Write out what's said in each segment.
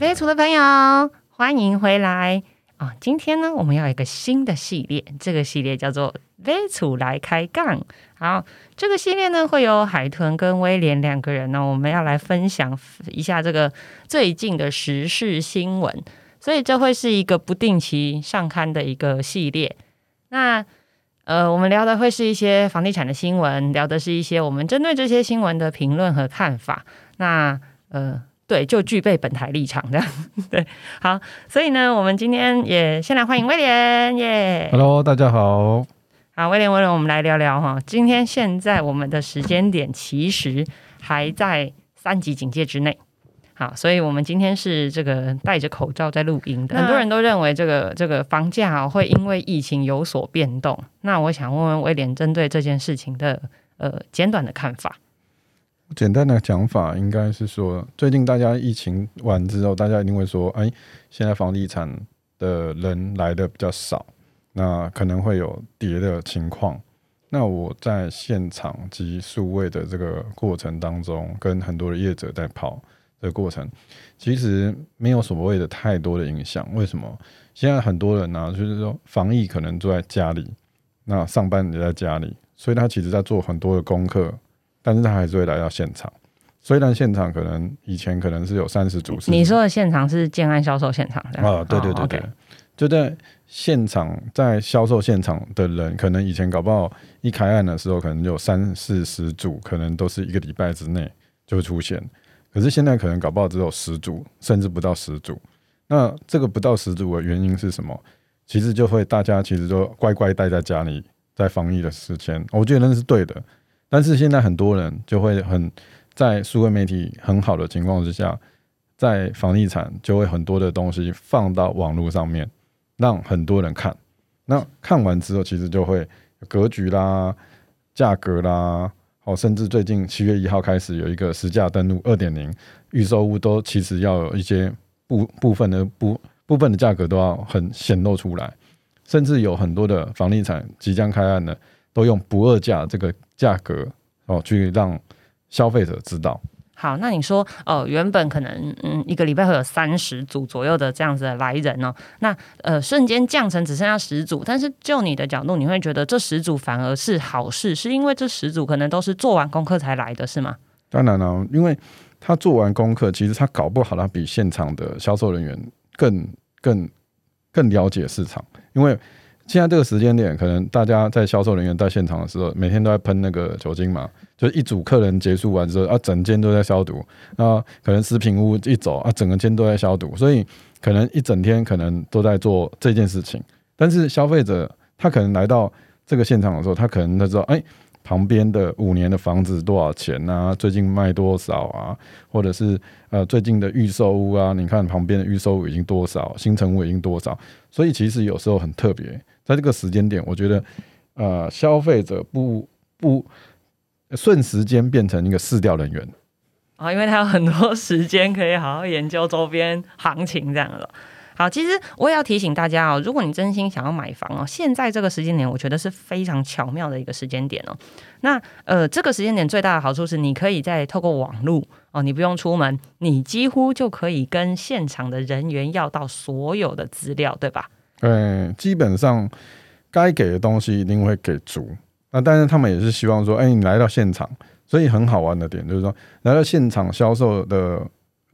微楚的朋友，欢迎回来啊！今天呢，我们要有一个新的系列，这个系列叫做“微楚来开杠”。好，这个系列呢，会有海豚跟威廉两个人呢，我们要来分享一下这个最近的时事新闻，所以这会是一个不定期上刊的一个系列。那呃，我们聊的会是一些房地产的新闻，聊的是一些我们针对这些新闻的评论和看法。那呃。对，就具备本台立场这样。对，好，所以呢，我们今天也先来欢迎威廉耶。Hello，大家好。好，威廉，威廉，我们来聊聊哈。今天现在我们的时间点其实还在三级警戒之内。好，所以我们今天是这个戴着口罩在录音的。很多人都认为这个这个房价会因为疫情有所变动。那我想问问威廉，针对这件事情的呃简短的看法。简单的讲法应该是说，最近大家疫情完之后，大家一定会说，哎，现在房地产的人来的比较少，那可能会有跌的情况。那我在现场及数位的这个过程当中，跟很多的业者在跑的过程，其实没有所谓的太多的影响。为什么？现在很多人呢，就是说防疫可能住在家里，那上班也在家里，所以他其实在做很多的功课。但是他还是会来到现场，虽然现场可能以前可能是有三十组，你说的现场是建安销售现场这样啊？对对对对，就在现场，在销售现场的人，可能以前搞不好一开案的时候，可能有三四十组，可能都是一个礼拜之内就会出现。可是现在可能搞不好只有十组，甚至不到十组。那这个不到十组的原因是什么？其实就会大家其实都乖乖待在家里，在防疫的时间，我觉得那是对的。但是现在很多人就会很在数位媒体很好的情况之下，在房地产就会很多的东西放到网络上面，让很多人看。那看完之后，其实就会格局啦、价格啦，哦，甚至最近七月一号开始有一个实价登录二点零，预售屋都其实要有一些部部分的部部分的价格都要很显露出来，甚至有很多的房地产即将开案的。都用不二价这个价格哦，去让消费者知道。好，那你说，呃，原本可能嗯一个礼拜会有三十组左右的这样子的来人哦，那呃瞬间降成只剩下十组，但是就你的角度，你会觉得这十组反而是好事，是因为这十组可能都是做完功课才来的是吗？当然了，因为他做完功课，其实他搞不好他比现场的销售人员更更更了解市场，因为。现在这个时间点，可能大家在销售人员在现场的时候，每天都在喷那个酒精嘛，就是一组客人结束完之后，啊，整间都在消毒。那可能食品屋一走啊，整个间都在消毒，所以可能一整天可能都在做这件事情。但是消费者他可能来到这个现场的时候，他可能他知道，哎。旁边的五年的房子多少钱啊？最近卖多少啊？或者是呃最近的预售屋啊？你看旁边的预售屋已经多少？新城屋已经多少？所以其实有时候很特别，在这个时间点，我觉得呃消费者不不瞬时间变成一个市调人员啊，因为他有很多时间可以好好研究周边行情这样了。好，其实我也要提醒大家哦，如果你真心想要买房哦，现在这个时间点，我觉得是非常巧妙的一个时间点哦。那呃，这个时间点最大的好处是，你可以在透过网络哦，你不用出门，你几乎就可以跟现场的人员要到所有的资料，对吧？嗯，基本上该给的东西一定会给足。那但是他们也是希望说，哎，你来到现场，所以很好玩的点就是说，来到现场销售的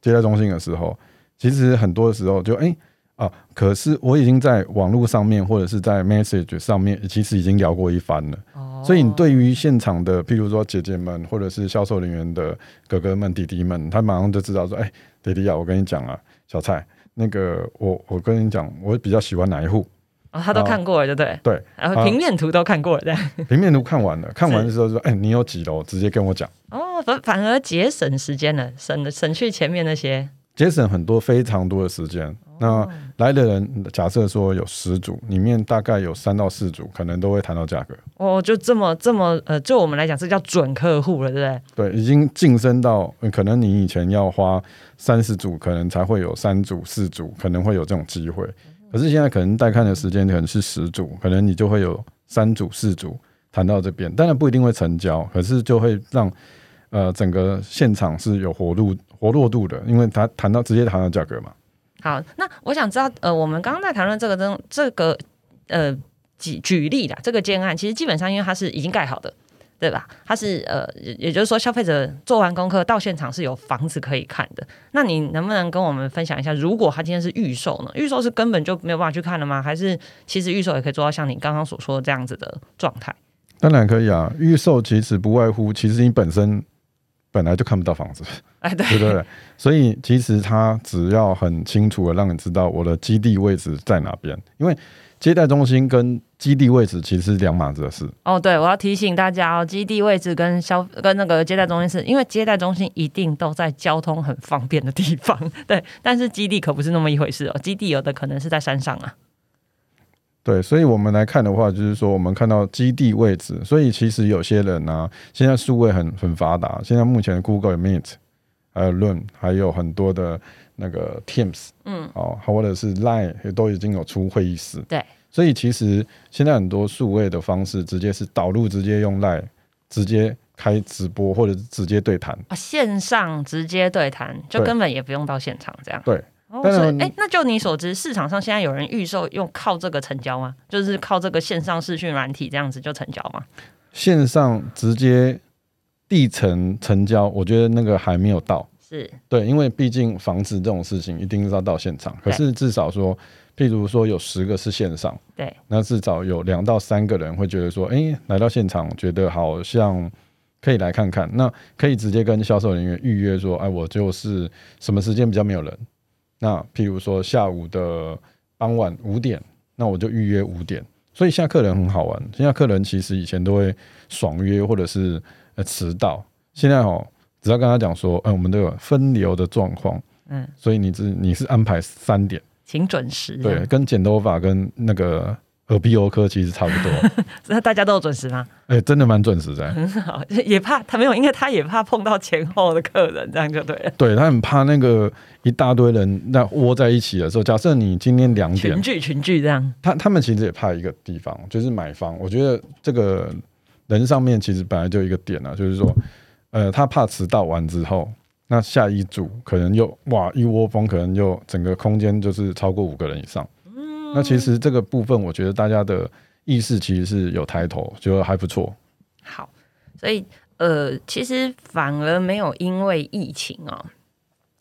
接待中心的时候，其实很多的时候就哎。啊！可是我已经在网络上面或者是在 message 上面，其实已经聊过一番了。哦，所以你对于现场的，譬如说姐姐们，或者是销售人员的哥哥们、弟弟们，他马上就知道说：“哎，弟弟啊，我跟你讲啊，小蔡，那个我我跟你讲，我比较喜欢哪一户。”哦，他都看过了，对不对？对，然后平面图都看过了，对。平面图看完了，看完的时候说：“哎，你有几楼？直接跟我讲。”哦，反反而节省时间了，省省去前面那些，节省很多非常多的时间。那来的人，假设说有十组，里面大概有三到四组，可能都会谈到价格。哦，就这么这么呃，就我们来讲，这叫准客户了，对不对？对，已经晋升到可能你以前要花三十组，可能才会有三组、四组，可能会有这种机会。可是现在可能带看的时间可能是十组，可能你就会有三组、四组谈到这边，当然不一定会成交，可是就会让呃整个现场是有活路活络度的，因为它谈到直接谈到价格嘛。好，那我想知道，呃，我们刚刚在谈论这个这这个呃举举例的这个建案，其实基本上因为它是已经盖好的，对吧？它是呃，也也就是说，消费者做完功课到现场是有房子可以看的。那你能不能跟我们分享一下，如果他今天是预售呢？预售是根本就没有办法去看了吗？还是其实预售也可以做到像你刚刚所说的这样子的状态？当然可以啊，预售其实不外乎，其实你本身本来就看不到房子，哎，对对不对？所以其实他只要很清楚的让你知道我的基地位置在哪边，因为接待中心跟基地位置其实是两码子的事。哦，对，我要提醒大家哦，基地位置跟消跟那个接待中心是因为接待中心一定都在交通很方便的地方，对，但是基地可不是那么一回事哦，基地有的可能是在山上啊。对，所以我们来看的话，就是说我们看到基地位置，所以其实有些人呢，现在数位很很发达，现在目前 Google 有 Meet，还有 Room，还有很多的那个 Teams，嗯，哦，或者是 Line 也都已经有出会议室，对，所以其实现在很多数位的方式，直接是导入，直接用 Line，直接开直播，或者是直接对谈啊，线上直接对谈，就根本也不用到现场这样，对。但是，哎，那就你所知，市场上现在有人预售用靠这个成交吗？就是靠这个线上视讯软体这样子就成交吗？线上直接地层成交，我觉得那个还没有到。是对，因为毕竟房子这种事情一定是要到现场。可是至少说，譬如说有十个是线上，对，那至少有两到三个人会觉得说，哎，来到现场觉得好像可以来看看，那可以直接跟销售人员预约说，哎，我就是什么时间比较没有人。那譬如说下午的傍晚五点，那我就预约五点。所以现在客人很好玩，现在客人其实以前都会爽约或者是呃迟到，现在哦只要跟他讲说，嗯，我们都有分流的状况，嗯，所以你是你是安排三点，请准时，对，跟剪头发跟那个。耳鼻喉科其实差不多，那大家都有准时吗？哎，真的蛮准时的。很 好，也怕他没有，因为他也怕碰到前后的客人，这样就对了。对他很怕那个一大堆人那窝在一起的时候，假设你今天两点群聚群聚这样，他他们其实也怕一个地方，就是买方。我觉得这个人上面其实本来就一个点啊，就是说，呃，他怕迟到完之后，那下一组可能又哇一窝蜂，可能又整个空间就是超过五个人以上。那其实这个部分，我觉得大家的意识其实是有抬头，觉得还不错。好，所以呃，其实反而没有因为疫情哦，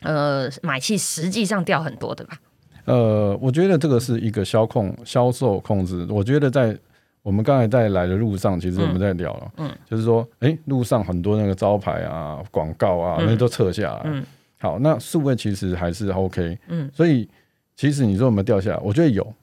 呃，买气实际上掉很多，的吧？呃，我觉得这个是一个销控销售控制。我觉得在我们刚才在来的路上，其实我们在聊了，嗯，就是说，哎，路上很多那个招牌啊、广告啊，那都撤下来。嗯，好，那数位其实还是 OK。嗯，所以其实你说有没有掉下来？我觉得有。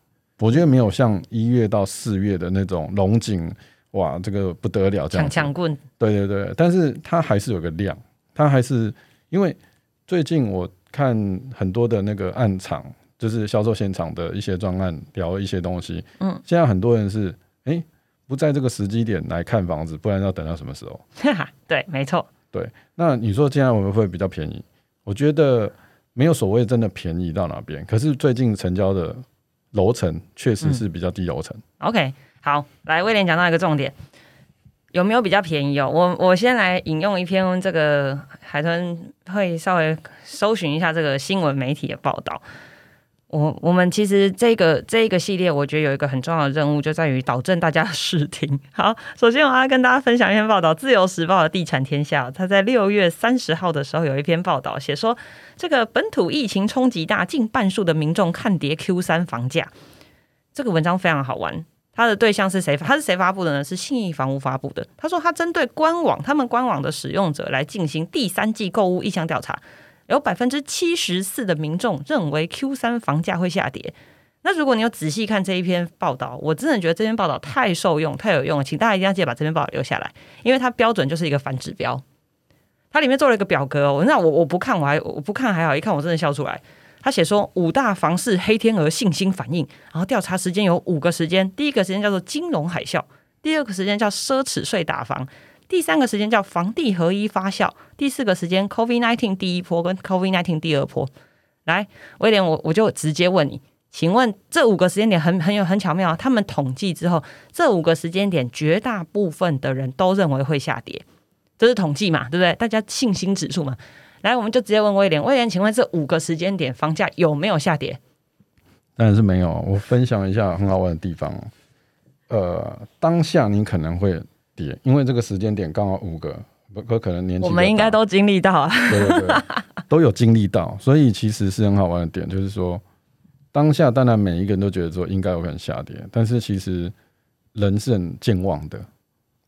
我觉得没有像一月到四月的那种龙井，哇，这个不得了，这样抢抢棍，对对对，但是它还是有个量，它还是因为最近我看很多的那个暗场，就是销售现场的一些专案聊一些东西，嗯，现在很多人是哎不在这个时机点来看房子，不然要等到什么时候？对，没错，对。那你说现在我们会比较便宜？我觉得没有所谓真的便宜到哪边，可是最近成交的。楼层确实是比较低楼层。OK，好，来威廉讲到一个重点，有没有比较便宜哦？我我先来引用一篇这个海豚会稍微搜寻一下这个新闻媒体的报道。我我们其实这个这一个系列，我觉得有一个很重要的任务，就在于导正大家的视听。好，首先我要跟大家分享一篇报道，《自由时报》的《地产天下》，他在六月三十号的时候有一篇报道，写说这个本土疫情冲击大，近半数的民众看跌 Q 三房价。这个文章非常好玩，它的对象是谁？他是谁发布的呢？是信义房屋发布的。他说他针对官网，他们官网的使用者来进行第三季购物意向调查。有百分之七十四的民众认为 Q 三房价会下跌。那如果你有仔细看这一篇报道，我真的觉得这篇报道太受用、太有用了，请大家一定要记得把这篇报道留下来，因为它标准就是一个反指标。它里面做了一个表格哦，那我我不看我还我不看还好，一看我真的笑出来。他写说五大房市黑天鹅信心反应，然后调查时间有五个时间，第一个时间叫做金融海啸，第二个时间叫奢侈税打房。第三个时间叫房地合一发酵，第四个时间 COVID nineteen 第一波跟 COVID nineteen 第二波。来，威廉，我我就直接问你，请问这五个时间点很很有很巧妙，他们统计之后，这五个时间点绝大部分的人都认为会下跌，这是统计嘛，对不对？大家信心指数嘛。来，我们就直接问威廉，威廉，请问这五个时间点房价有没有下跌？当然是没有。我分享一下很好玩的地方。呃，当下你可能会跌，因为这个时间点刚好五个，不可可能年纪我们应该都经历到啊。对对对，都有经历到，所以其实是很好玩的点，就是说当下当然每一个人都觉得说应该有可能下跌，但是其实人是很健忘的，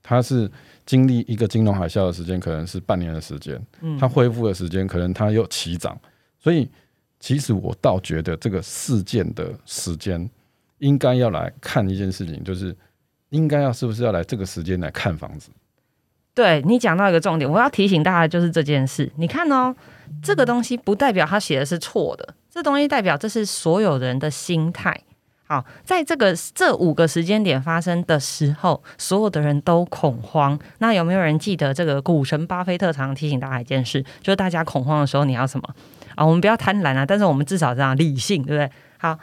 他是经历一个金融海啸的时间可能是半年的时间，嗯，他恢复的时间可能他又起涨，所以其实我倒觉得这个事件的时间。应该要来看一件事情，就是应该要是不是要来这个时间来看房子？对你讲到一个重点，我要提醒大家就是这件事。你看哦，这个东西不代表他写的是错的，这东西代表这是所有人的心态。好，在这个这五个时间点发生的时候，所有的人都恐慌。那有没有人记得这个股神巴菲特常提醒大家一件事，就是大家恐慌的时候你要什么啊？我们不要贪婪啊，但是我们至少这样理性，对不对？好。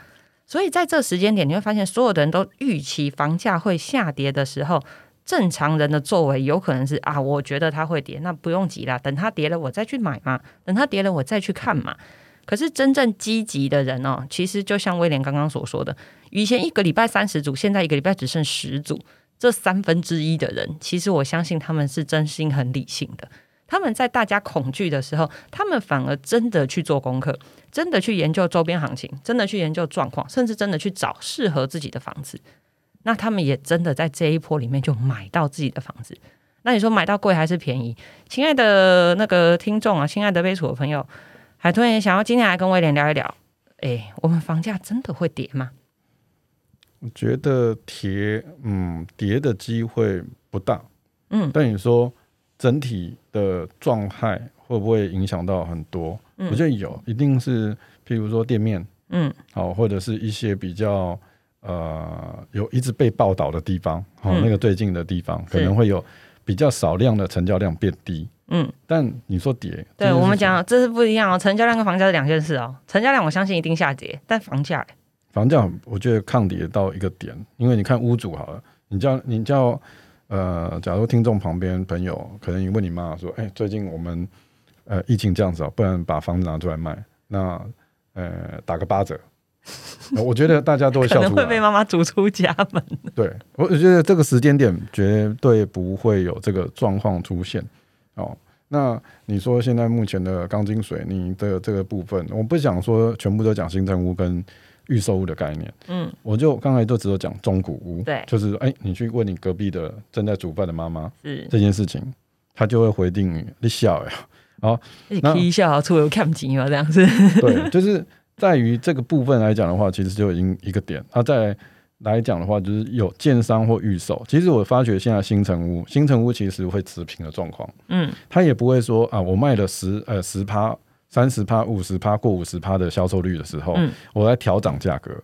所以在这时间点，你会发现所有的人都预期房价会下跌的时候，正常人的作为有可能是啊，我觉得它会跌，那不用急啦，等它跌了我再去买嘛，等它跌了我再去看嘛。可是真正积极的人哦，其实就像威廉刚刚所说的，以前一个礼拜三十组，现在一个礼拜只剩十组，这三分之一的人，其实我相信他们是真心很理性的。他们在大家恐惧的时候，他们反而真的去做功课，真的去研究周边行情，真的去研究状况，甚至真的去找适合自己的房子。那他们也真的在这一波里面就买到自己的房子。那你说买到贵还是便宜？亲爱的那个听众啊，亲爱的杯楚的朋友，海豚也想要今天来跟威廉聊一聊。哎，我们房价真的会跌吗？我觉得跌，嗯，跌的机会不大。嗯，但你说。整体的状态会不会影响到很多？我觉得有，一定是，譬如说店面，嗯，好，或者是一些比较呃有一直被报道的地方，好，那个最近的地方可能会有比较少量的成交量变低，嗯，但你说跌，对我们讲这是不一样哦，成交量跟房价是两件事哦，成交量我相信一定下跌，但房价，房价我觉得抗跌到一个点，因为你看屋主好了，你叫你叫。呃，假如听众旁边朋友可能你问你妈说：“哎，最近我们呃疫情这样子啊，不然把房子拿出来卖，那呃打个八折。”我觉得大家都会笑出来，会被妈妈逐出家门。对，我觉得这个时间点绝对不会有这个状况出现。哦，那你说现在目前的钢筋水泥的这个部分，我不想说全部都讲新城屋跟。预售屋的概念，嗯，我就刚才就只有讲中古屋，对，就是哎，你去问你隔壁的正在煮饭的妈妈，是这件事情，他就会回定你，你笑呀，好，你皮笑出有看不清嘛，这样子，对，就是在于这个部分来讲的话，其实就已经一个点。那再来讲的话，就是有建商或预售，其实我发觉现在新城屋，新城屋其实会持平的状况，嗯，他也不会说啊，我卖了十呃十趴。三十趴、五十趴过五十趴的销售率的时候，我来调涨价格。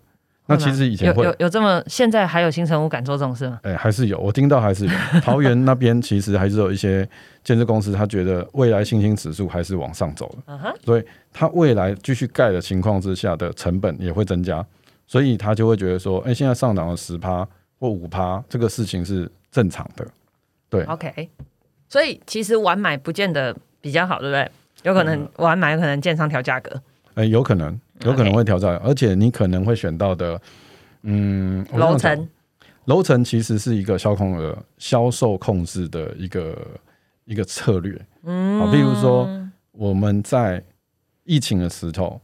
那其实以前会有有这么，现在还有新城屋敢做这种事吗？哎，还是有，我听到还是有。桃园那边其实还是有一些建设公司，他觉得未来信心指数还是往上走的，所以他未来继续盖的情况之下的成本也会增加，所以他就会觉得说，哎，现在上涨了十趴或五趴，这个事情是正常的。对，OK。所以其实晚买不见得比较好，对不对？有可能我还买，有可能建商调价格。哎，有可能，有可能会调价，而且你可能会选到的，嗯，楼层，楼层其实是一个销控的销售控制的一个一个策略。嗯，啊，比如说我们在疫情的时候，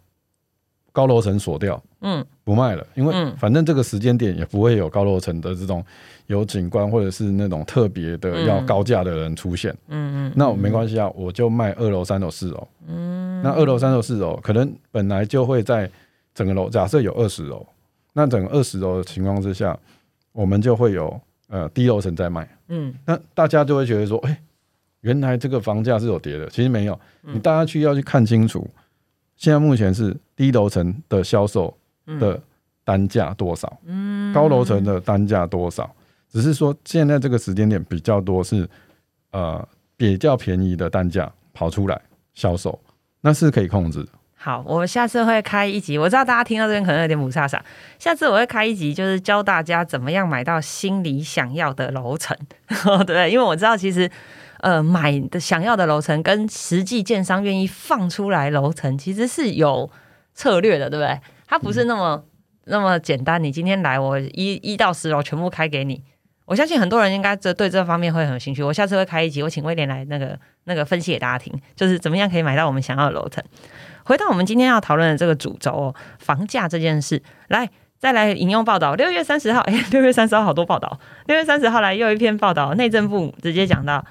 高楼层锁掉，嗯，不卖了，因为反正这个时间点也不会有高楼层的这种。有景观或者是那种特别的要高价的人出现，嗯嗯，那没关系啊，我就卖二楼、三楼、四楼，嗯，那二楼、三楼、四楼可能本来就会在整个楼，假设有二十楼，那整个二十楼的情况之下，我们就会有呃低楼层在卖，嗯，那大家就会觉得说，哎，原来这个房价是有跌的，其实没有，你大家去要去看清楚，现在目前是低楼层的销售的单价多少，嗯，高楼层的单价多少。只是说，现在这个时间点比较多是，呃，比较便宜的单价跑出来销售，那是可以控制。好，我下次会开一集。我知道大家听到这边可能有点母差傻，下次我会开一集，就是教大家怎么样买到心里想要的楼层，对，因为我知道其实呃买的想要的楼层跟实际建商愿意放出来楼层其实是有策略的，对不对？它不是那么那么简单。你今天来，我一一到十楼全部开给你。我相信很多人应该这对这方面会很有兴趣。我下次会开一集，我请威廉来那个那个分析给大家听，就是怎么样可以买到我们想要的楼层。回到我们今天要讨论的这个主轴哦，房价这件事，来再来引用报道，六月三十号，哎，六月三十号好多报道，六月三十号来又一篇报道，内政部直接讲到，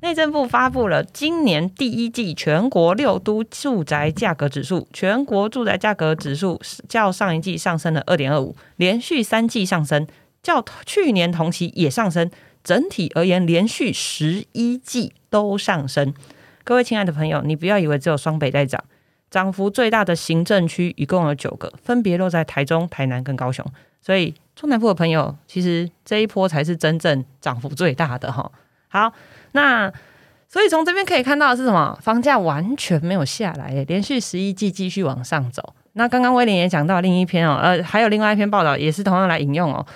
内政部发布了今年第一季全国六都住宅价格指数，全国住宅价格指数较上一季上升了二点二五，连续三季上升，较去年同期也上升，整体而言连续十一季都上升。各位亲爱的朋友，你不要以为只有双北在涨。涨幅最大的行政区一共有九个，分别落在台中、台南跟高雄。所以中南部的朋友，其实这一波才是真正涨幅最大的哈。好，那所以从这边可以看到的是什么？房价完全没有下来，连续十一季继续往上走。那刚刚威廉也讲到另一篇哦，呃，还有另外一篇报道也是同样来引用哦，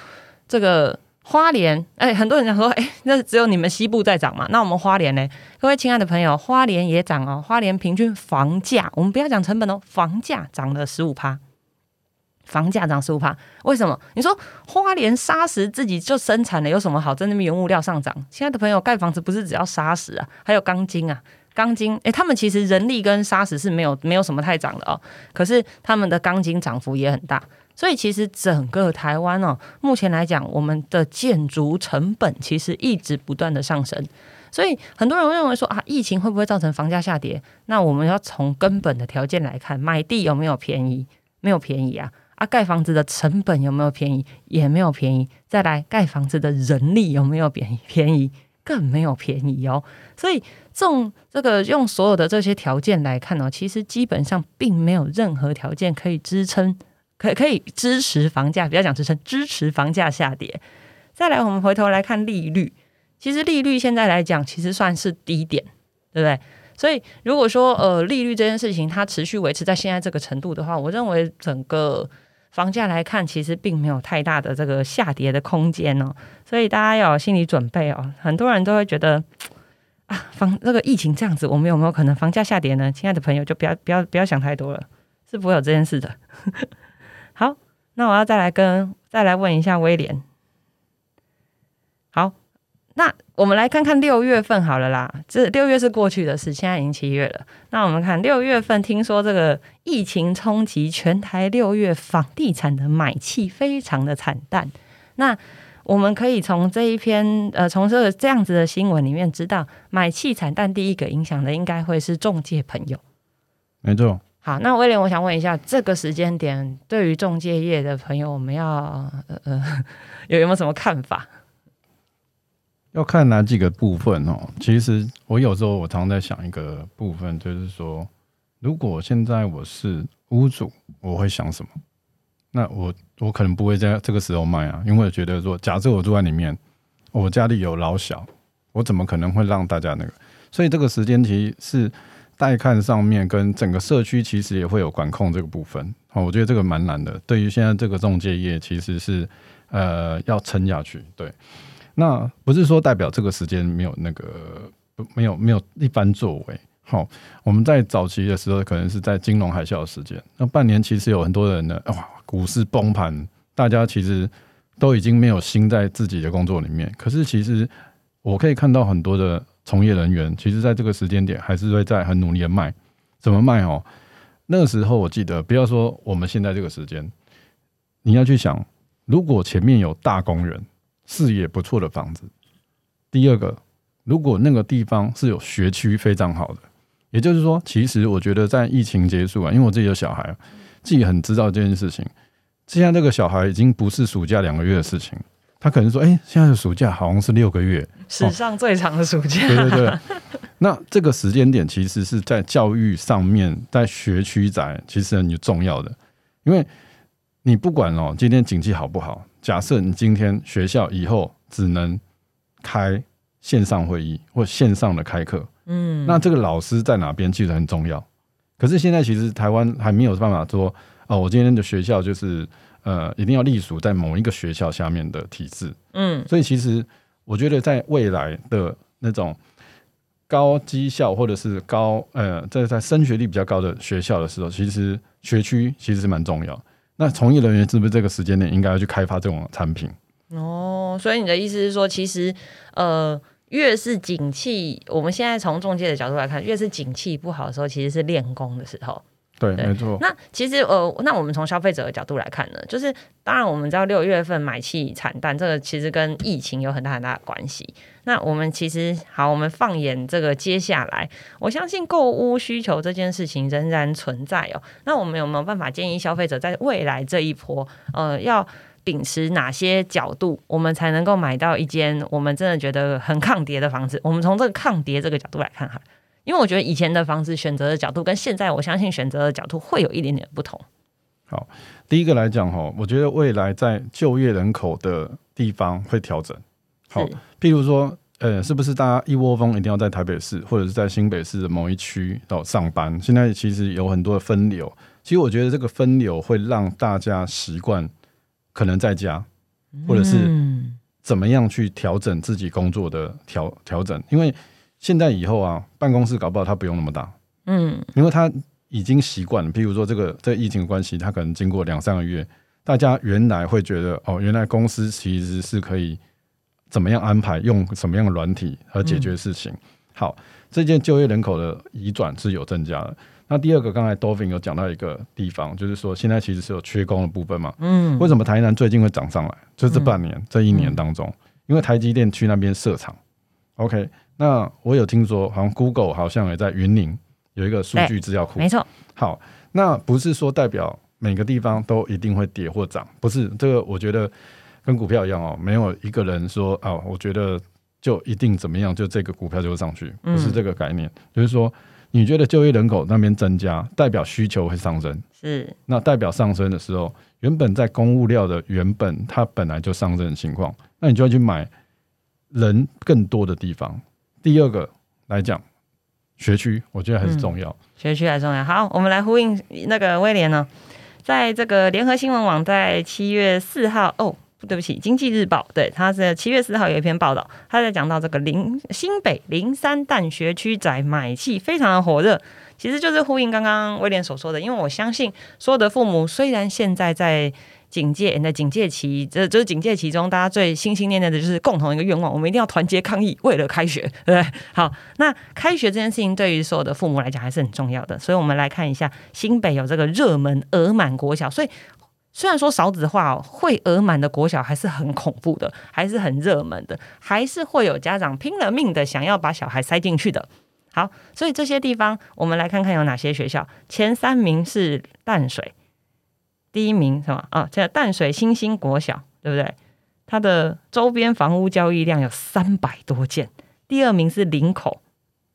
这个。花莲，哎，很多人讲说，哎，那只有你们西部在涨嘛？那我们花莲呢？各位亲爱的朋友，花莲也涨哦。花莲平均房价，我们不要讲成本哦，房价涨了十五趴，房价涨十五趴，为什么？你说花莲砂石自己就生产了，有什么好？在那边原物料上涨？亲爱的朋友，盖房子不是只要砂石啊，还有钢筋啊，钢筋，哎，他们其实人力跟砂石是没有没有什么太涨的哦，可是他们的钢筋涨幅也很大。所以其实整个台湾哦，目前来讲，我们的建筑成本其实一直不断的上升。所以很多人认为说啊，疫情会不会造成房价下跌？那我们要从根本的条件来看，买地有没有便宜？没有便宜啊！啊，盖房子的成本有没有便宜？也没有便宜。再来，盖房子的人力有没有便宜？便宜更没有便宜哦。所以，从这个用所有的这些条件来看呢，其实基本上并没有任何条件可以支撑。可可以支持房价，不要讲支撑，支持房价下跌。再来，我们回头来看利率，其实利率现在来讲，其实算是低点，对不对？所以如果说呃利率这件事情它持续维持在现在这个程度的话，我认为整个房价来看，其实并没有太大的这个下跌的空间哦。所以大家要有心理准备哦。很多人都会觉得啊，房这个疫情这样子，我们有没有可能房价下跌呢？亲爱的朋友，就不要不要不要想太多了，是不会有这件事的。好，那我要再来跟再来问一下威廉。好，那我们来看看六月份好了啦。这六月是过去的事，现在已经七月了。那我们看六月份，听说这个疫情冲击全台，六月房地产的买气非常的惨淡。那我们可以从这一篇呃，从这个这样子的新闻里面知道，买气惨淡第一个影响的应该会是中介朋友。没错。好，那威廉，我想问一下，这个时间点对于中介业的朋友，我们要呃呃有 有没有什么看法？要看哪几个部分哦？其实我有时候我常在想一个部分，就是说，如果现在我是屋主，我会想什么？那我我可能不会在这个时候卖啊，因为我觉得说，假设我住在里面，我家里有老小，我怎么可能会让大家那个？所以这个时间其实是。带看上面跟整个社区其实也会有管控这个部分，哦，我觉得这个蛮难的。对于现在这个中介业，其实是呃要撑下去。对，那不是说代表这个时间没有那个没有没有一番作为。好，我们在早期的时候，可能是在金融海啸的时间，那半年其实有很多人呢，哇，股市崩盘，大家其实都已经没有心在自己的工作里面。可是其实我可以看到很多的。从业人员其实，在这个时间点，还是会在很努力的卖。怎么卖哦？那个时候，我记得，不要说我们现在这个时间，你要去想，如果前面有大工人、视野不错的房子，第二个，如果那个地方是有学区非常好的，也就是说，其实我觉得在疫情结束啊，因为我自己有小孩，自己很知道这件事情。现在这个小孩已经不是暑假两个月的事情。他可能说：“哎，现在的暑假好像是六个月，史上最长的暑假。”对对对。那这个时间点其实是在教育上面，在学区宅其实很重要的，因为你不管哦，今天景气好不好，假设你今天学校以后只能开线上会议或线上的开课，嗯，那这个老师在哪边其实很重要。可是现在其实台湾还没有办法说，哦，我今天的学校就是呃，一定要隶属在某一个学校下面的体制。嗯，所以其实我觉得在未来的那种高绩效或者是高呃，在在升学率比较高的学校的时候，其实学区其实是蛮重要。那从业人员是不是这个时间点应该要去开发这种产品？哦，所以你的意思是说，其实呃，越是景气，我们现在从中介的角度来看，越是景气不好的时候，其实是练功的时候。对，没错。那其实呃，那我们从消费者的角度来看呢，就是当然我们知道六月份买气惨淡，这个其实跟疫情有很大很大的关系。那我们其实好，我们放眼这个接下来，我相信购物需求这件事情仍然存在哦。那我们有没有办法建议消费者在未来这一波，呃，要秉持哪些角度，我们才能够买到一间我们真的觉得很抗跌的房子？我们从这个抗跌这个角度来看哈。因为我觉得以前的房子选择的角度跟现在，我相信选择的角度会有一点点不同。好，第一个来讲哈，我觉得未来在就业人口的地方会调整。好，譬如说，呃，是不是大家一窝蜂一定要在台北市或者是在新北市的某一区到上班？现在其实有很多的分流，其实我觉得这个分流会让大家习惯可能在家，或者是怎么样去调整自己工作的调调整，因为。现在以后啊，办公室搞不好他不用那么大，嗯，因为他已经习惯了。譬如说这个这疫情的关系，他可能经过两三个月，大家原来会觉得哦，原来公司其实是可以怎么样安排，用什么样的软体和解决事情。好，这件就业人口的移转是有增加的。那第二个，刚才 Dolphin 有讲到一个地方，就是说现在其实是有缺工的部分嘛，嗯，为什么台南最近会涨上来？就这半年这一年当中，因为台积电去那边设厂，OK。那我有听说，好像 Google 好像也在云林有一个数据资料库，没错。好，那不是说代表每个地方都一定会跌或涨，不是这个。我觉得跟股票一样哦，没有一个人说啊，我觉得就一定怎么样，就这个股票就会上去，不是这个概念。就是说，你觉得就业人口那边增加，代表需求会上升，是那代表上升的时候，原本在公物料的原本它本来就上升的情况，那你就要去买人更多的地方。第二个来讲，学区我觉得还是重要，学区还重要。好，我们来呼应那个威廉呢，在这个联合新闻网在七月四号，哦，对不起，经济日报，对，他是七月四号有一篇报道，他在讲到这个林新北林三淡学区宅买气非常的火热，其实就是呼应刚刚威廉所说的，因为我相信所有的父母虽然现在在。警戒，那警戒期，这就是警戒期中，大家最心心念念的就是共同一个愿望，我们一定要团结抗疫，为了开学，对不对？好，那开学这件事情对于所有的父母来讲还是很重要的，所以我们来看一下新北有这个热门额满国小，所以虽然说少子化会额满的国小还是很恐怖的，还是很热门的，还是会有家长拼了命的想要把小孩塞进去的。好，所以这些地方我们来看看有哪些学校，前三名是淡水。第一名什么啊？叫淡水新兴国小，对不对？它的周边房屋交易量有三百多件。第二名是林口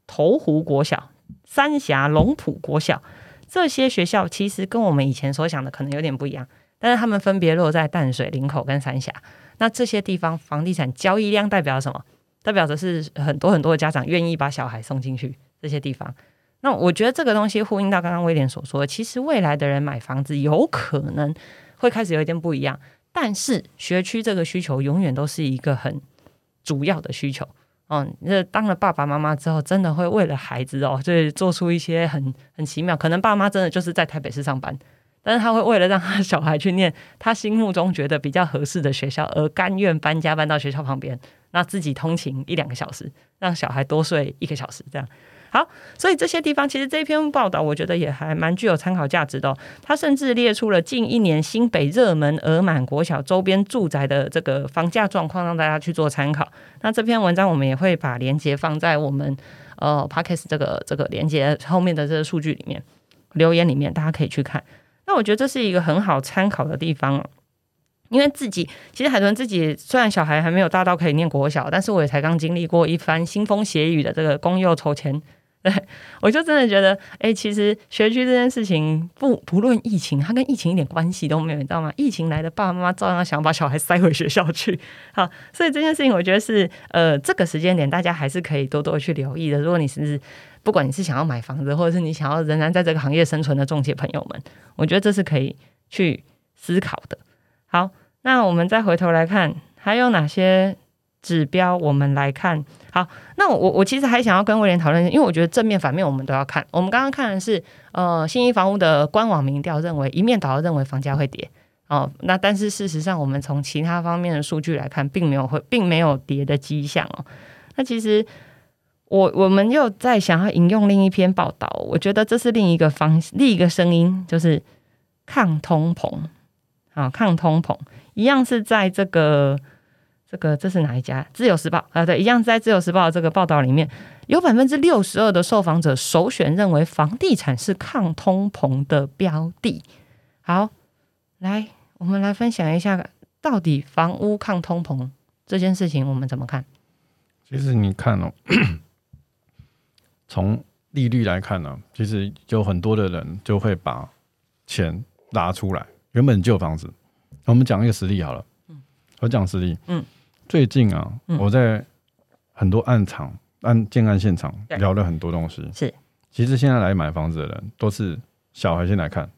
头湖国小、三峡龙埔国小，这些学校其实跟我们以前所想的可能有点不一样，但是他们分别落在淡水、林口跟三峡。那这些地方房地产交易量代表什么？代表的是很多很多的家长愿意把小孩送进去这些地方。那我觉得这个东西呼应到刚刚威廉所说，其实未来的人买房子有可能会开始有一点不一样，但是学区这个需求永远都是一个很主要的需求。嗯，那当了爸爸妈妈之后，真的会为了孩子哦，就是做出一些很很奇妙。可能爸妈真的就是在台北市上班，但是他会为了让他小孩去念他心目中觉得比较合适的学校，而甘愿搬家搬到学校旁边，那自己通勤一两个小时，让小孩多睡一个小时，这样。好，所以这些地方其实这篇报道，我觉得也还蛮具有参考价值的。他甚至列出了近一年新北热门额满国小周边住宅的这个房价状况，让大家去做参考。那这篇文章我们也会把链接放在我们呃 p a d k a s 这个这个链接后面的这个数据里面，留言里面大家可以去看。那我觉得这是一个很好参考的地方，因为自己其实海豚自己虽然小孩还没有大到可以念国小，但是我也才刚经历过一番腥风血雨的这个公幼筹钱。对，我就真的觉得，哎，其实学区这件事情，不不论疫情，它跟疫情一点关系都没有，你知道吗？疫情来的爸爸妈妈照样想把小孩塞回学校去。好，所以这件事情，我觉得是，呃，这个时间点大家还是可以多多去留意的。如果你是不管你是想要买房子，或者是你想要仍然在这个行业生存的中介朋友们，我觉得这是可以去思考的。好，那我们再回头来看，还有哪些指标？我们来看。好，那我我其实还想要跟威廉讨论，因为我觉得正面反面我们都要看。我们刚刚看的是呃新一房屋的官网民调，认为一面倒认为房价会跌哦。那但是事实上，我们从其他方面的数据来看，并没有会并没有跌的迹象哦。那其实我我们又在想要引用另一篇报道，我觉得这是另一个方另一个声音，就是抗通膨。啊，抗通膨一样是在这个这个这是哪一家？自由时报啊，对，一样在自由时报的这个报道里面，有百分之六十二的受访者首选认为房地产是抗通膨的标的。好，来，我们来分享一下，到底房屋抗通膨这件事情我们怎么看？其实你看哦，从利率来看呢，其实有很多的人就会把钱拿出来。原本旧房子，我们讲一个实例好了。嗯，我讲实例。嗯，最近啊，我在很多案场、案建案现场聊了很多东西。是，其实现在来买房子的人都是小孩先来看，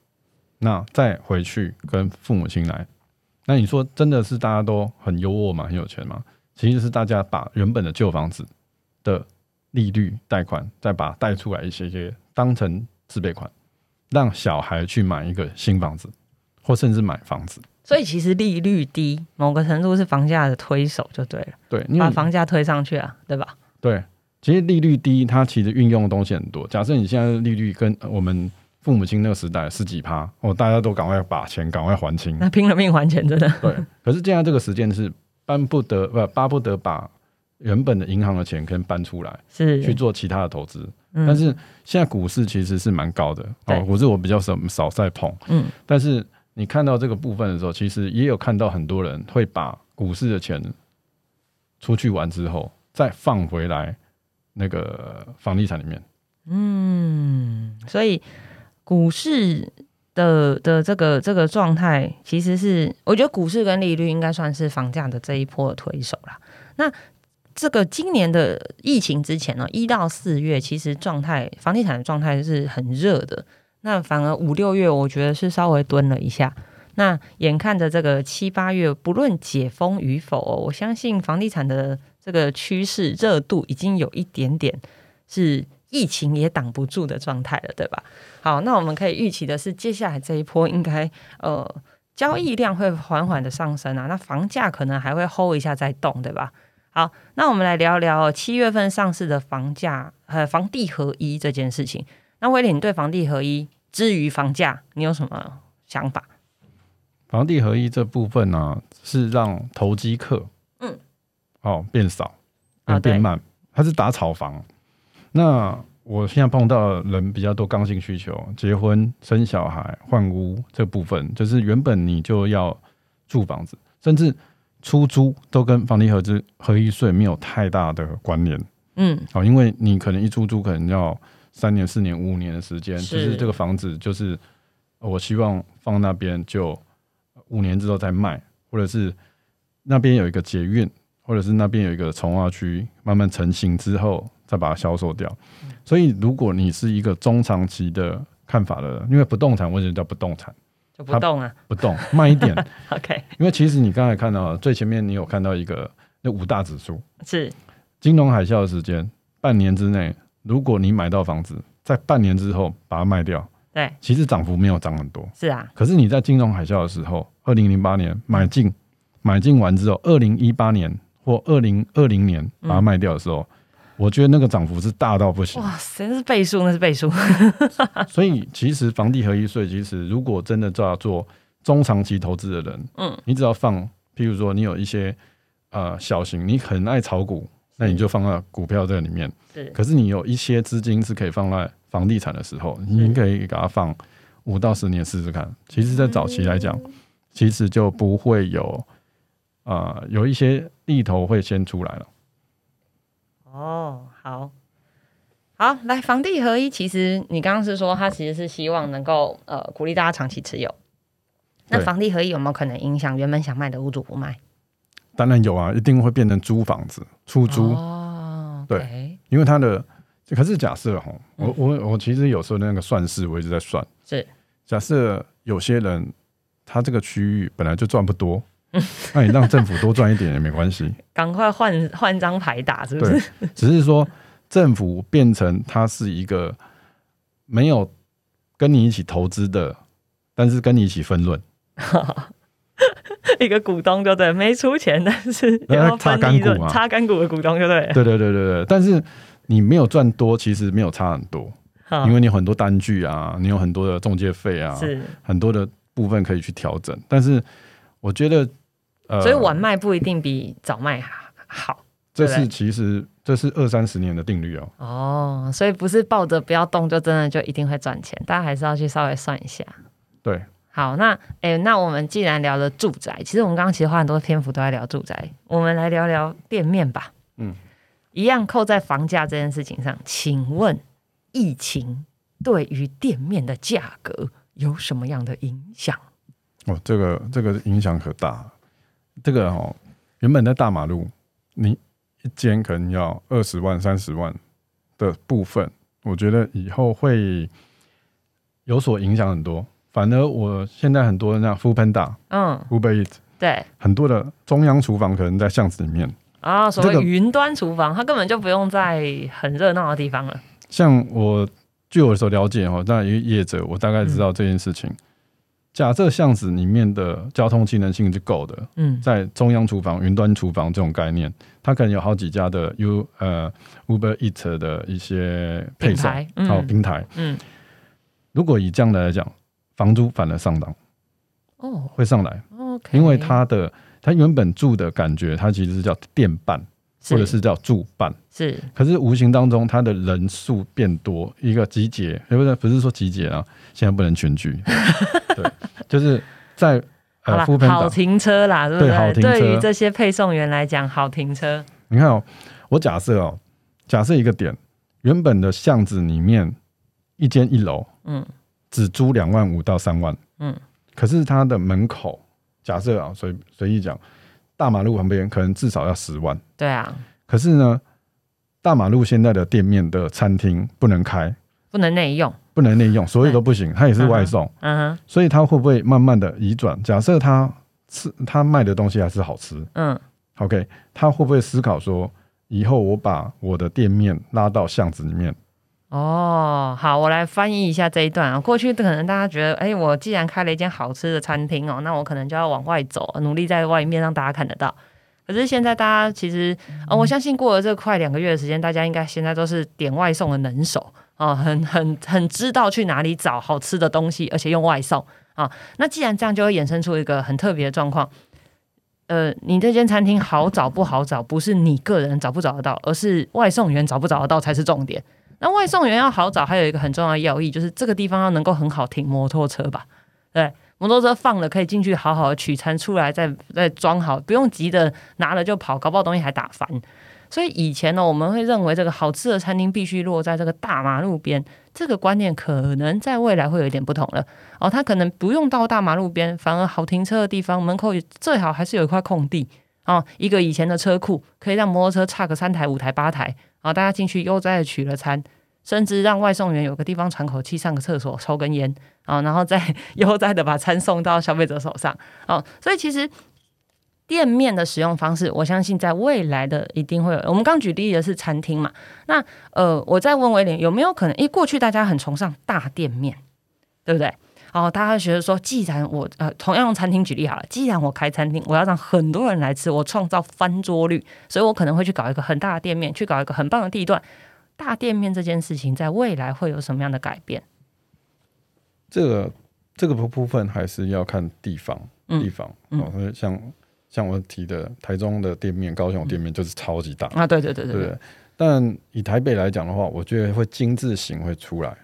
那再回去跟父母亲来。那你说真的是大家都很优渥嘛，很有钱嘛？其实是大家把原本的旧房子的利率贷款，再把贷出来一些些当成自备款，让小孩去买一个新房子。或甚至买房子，所以其实利率低，某个程度是房价的推手就对了。对，把房价推上去啊，对吧？对，其实利率低，它其实运用的东西很多。假设你现在利率跟我们父母亲那个时代十几趴，哦，大家都赶快把钱赶快还清，那拼了命还钱，真的。对，可是现在这个时间是搬不得不巴不得把原本的银行的钱跟搬出来，是去做其他的投资。但是现在股市其实是蛮高的，哦，股市我比较少少在碰，嗯，但是。你看到这个部分的时候，其实也有看到很多人会把股市的钱出去玩之后，再放回来那个房地产里面。嗯，所以股市的的这个这个状态，其实是我觉得股市跟利率应该算是房价的这一波的推手啦。那这个今年的疫情之前呢，一到四月其实状态房地产的状态是很热的。那反而五六月，我觉得是稍微蹲了一下。那眼看着这个七八月，不论解封与否，我相信房地产的这个趋势热度已经有一点点是疫情也挡不住的状态了，对吧？好，那我们可以预期的是，接下来这一波应该呃交易量会缓缓的上升啊，那房价可能还会 hold 一下再动，对吧？好，那我们来聊聊七月份上市的房价呃房地合一这件事情。那威廉，你对房地合一至于房价，你有什么想法？房地合一这部分呢，是让投机客，嗯，哦变少，变慢，它是打炒房。那我现在碰到人比较多，刚性需求，结婚、生小孩、换屋这部分，就是原本你就要住房子，甚至出租，都跟房地合资合一税没有太大的关联。嗯，哦，因为你可能一出租可能要。三年、四年、五年的时间，就是这个房子，就是我希望放那边，就五年之后再卖，或者是那边有一个捷运，或者是那边有一个从化区，慢慢成型之后再把它销售掉。所以，如果你是一个中长期的看法的，因为不动产为什么叫不动产？就不动啊，不动，慢一点。OK，因为其实你刚才看到最前面，你有看到一个那五大指数是金融海啸的时间，半年之内。如果你买到房子，在半年之后把它卖掉，对，其实涨幅没有涨很多，是啊。可是你在金融海啸的时候，二零零八年买进，买进完之后，二零一八年或二零二零年把它卖掉的时候，我觉得那个涨幅是大到不行。哇塞，那是倍数，那是倍数。所以其实房地合一税，其实如果真的要做中长期投资的人，嗯，你只要放，譬如说你有一些呃小型，你很爱炒股。那你就放在股票这里面，可是你有一些资金是可以放在房地产的时候，你可以给它放五到十年试试看。其实，在早期来讲，其实就不会有啊，有一些利头会先出来了。哦，好，好，来房地合一，其实你刚刚是说，他其实是希望能够呃鼓励大家长期持有。那房地合一有没有可能影响原本想卖的屋主不卖？当然有啊，一定会变成租房子、出租。哦，对，因为它的可是假设哈，我我我其实有时候那个算式我一直在算，是。假设有些人他这个区域本来就赚不多，那你让政府多赚一点也没关系，赶快换换张牌打，是不是？只是说政府变成它是一个没有跟你一起投资的，但是跟你一起分润，一个股东就对，没出钱，但是那要擦分，干股嘛擦干股的股东就对了。对对对对对，但是你没有赚多，其实没有差很多，因为你有很多单据啊，你有很多的中介费啊，是，很多的部分可以去调整，但是我觉得，呃，所以晚卖不一定比早卖好。这是其实这是二三十年的定律哦。哦，所以不是抱着不要动就真的就一定会赚钱，大家还是要去稍微算一下。对，好，那诶，那我们既然聊了住宅，其实我们刚刚其实花很多篇幅都在聊住宅，我们来聊聊店面吧。嗯，一样扣在房价这件事情上，请问疫情对于店面的价格有什么样的影响？哦，这个这个影响可大。这个哦，原本在大马路，你一间可能要二十万、三十万的部分，我觉得以后会有所影响很多。反而我现在很多那 f o o Panda、嗯，Uber Eats，对。很多的中央厨房可能在巷子里面。啊，所这个谓云端厨房，它根本就不用在很热闹的地方了。像我据我所了解哈，那一个业者，我大概知道这件事情。假设巷子里面的交通机能性是够的，嗯，在中央厨房、云端厨房这种概念，它可能有好几家的 U 呃 Uber Eat 的一些配送品牌嗯好平台。嗯，如果以这样的来讲，房租反而上涨哦。会上来，，OK，因为它的它原本住的感觉，它其实是叫店办或者是叫住办，是。可是无形当中它的人数变多，一个集结，也不是不是说集结啊，现在不能群聚，对，就是在好啦呃，好停车啦，对不对好停车。对于这些配送员来讲，好停车，你看哦，我假设哦，假设一个点，原本的巷子里面一间一楼嗯只租两万五到三万，嗯，可是它的门口，假设啊，随随意讲，大马路旁边可能至少要十万，对啊，可是呢，大马路现在的店面的餐厅不能开，不能内用，不能内用，所有都不行，它也是外送，嗯哼，所以它会不会慢慢的移转？假设它吃它卖的东西还是好吃嗯，，OK，他会不会思考说，以后我把我的店面拉到巷子里面？哦，好，我来翻译一下这一段啊。过去可能大家觉得，哎，我既然开了一间好吃的餐厅哦，那我可能就要往外走，努力在外面让大家看得到。可是现在大家其实，我相信过了这快两个月的时间，大家应该现在都是点外送的能手哦，很很很知道去哪里找好吃的东西，而且用外送啊、那既然这样，就会衍生出一个很特别的状况。呃，你这间餐厅好找不好找，不是你个人找不找得到，而是外送员找不找得到才是重点。那外送员要好找，还有一个很重要的要义，就是这个地方要能够很好停摩托车吧？对，摩托车放了可以进去好好的取餐，出来再再装好，不用急着拿了就跑，搞不好东西还打翻。所以以前呢，我们会认为这个好吃的餐厅必须落在这个大马路边，这个观念可能在未来会有一点不同了。哦，它可能不用到大马路边，反而好停车的地方门口最好还是有一块空地。哦，一个以前的车库可以让摩托车差个三台、五台、八台，啊、大家进去悠哉的取了餐，甚至让外送员有个地方喘口气、上个厕所、抽根烟啊、然后再 悠哉的把餐送到消费者手上。哦，所以其实店面的使用方式，我相信在未来的一定会有。我们刚举例的是餐厅嘛，那呃，我再问威廉，有没有可能？因为过去大家很崇尚大店面，对不对？哦，大家会觉得说，既然我呃，同样用餐厅举例好了，既然我开餐厅，我要让很多人来吃，我创造翻桌率，所以我可能会去搞一个很大的店面，去搞一个很棒的地段。大店面这件事情，在未来会有什么样的改变？这个这个部部分还是要看地方，嗯地方嗯哦，所以像像我提的台中的店面、高雄的店面就是超级大，啊，对对对对对，对。但以台北来讲的话，我觉得会精致型会出来，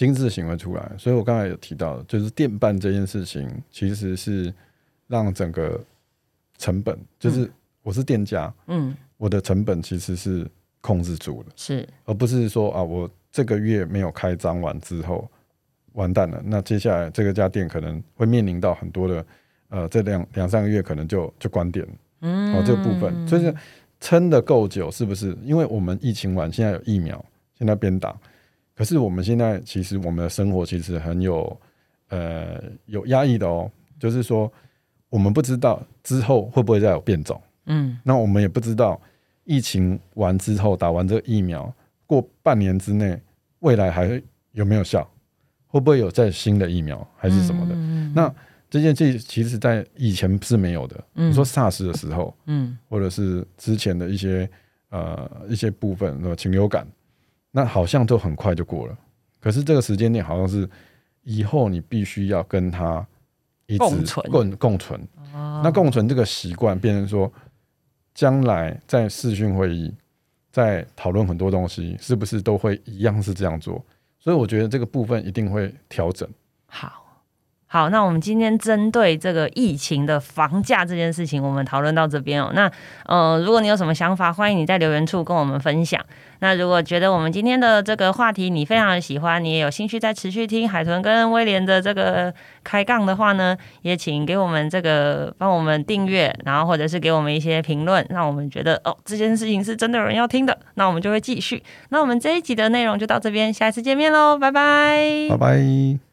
精致型会出来。所以我刚才有提到，就是店办这件事情，其实是让整个成本，就是我是店家，嗯，我的成本其实是控制住了。是，而不是说啊，我这个月没有开张完之后完蛋了，那接下来这个家店可能会面临到很多的呃，这两两三个月可能就就关店了嗯，哦，这个部分，所以是撑得够久，是不是？因为我们疫情完，现在有疫苗，现在边打。可是我们现在其实我们的生活其实很有呃有压抑的哦，就是说我们不知道之后会不会再有变种，嗯，那我们也不知道疫情完之后打完这个疫苗，过半年之内未来还有没有效，会不会有再新的疫苗还是什么的？嗯。那这件事其实在以前是没有的。嗯。你说 SARS 的时候，嗯。或者是之前的一些呃一些部分，什么禽流感，那好像就很快就过了。可是这个时间点好像是以后你必须要跟他一直共存共共存。哦那共存这个习惯变成说，将来在视讯会议，在讨论很多东西，是不是都会一样是这样做？所以我觉得这个部分一定会调整。好。好，那我们今天针对这个疫情的房价这件事情，我们讨论到这边哦。那呃，如果你有什么想法，欢迎你在留言处跟我们分享。那如果觉得我们今天的这个话题你非常的喜欢，你也有兴趣再持续听海豚跟威廉的这个开杠的话呢，也请给我们这个帮我们订阅，然后或者是给我们一些评论，让我们觉得哦这件事情是真的有人要听的，那我们就会继续。那我们这一集的内容就到这边，下一次见面喽，拜拜拜拜。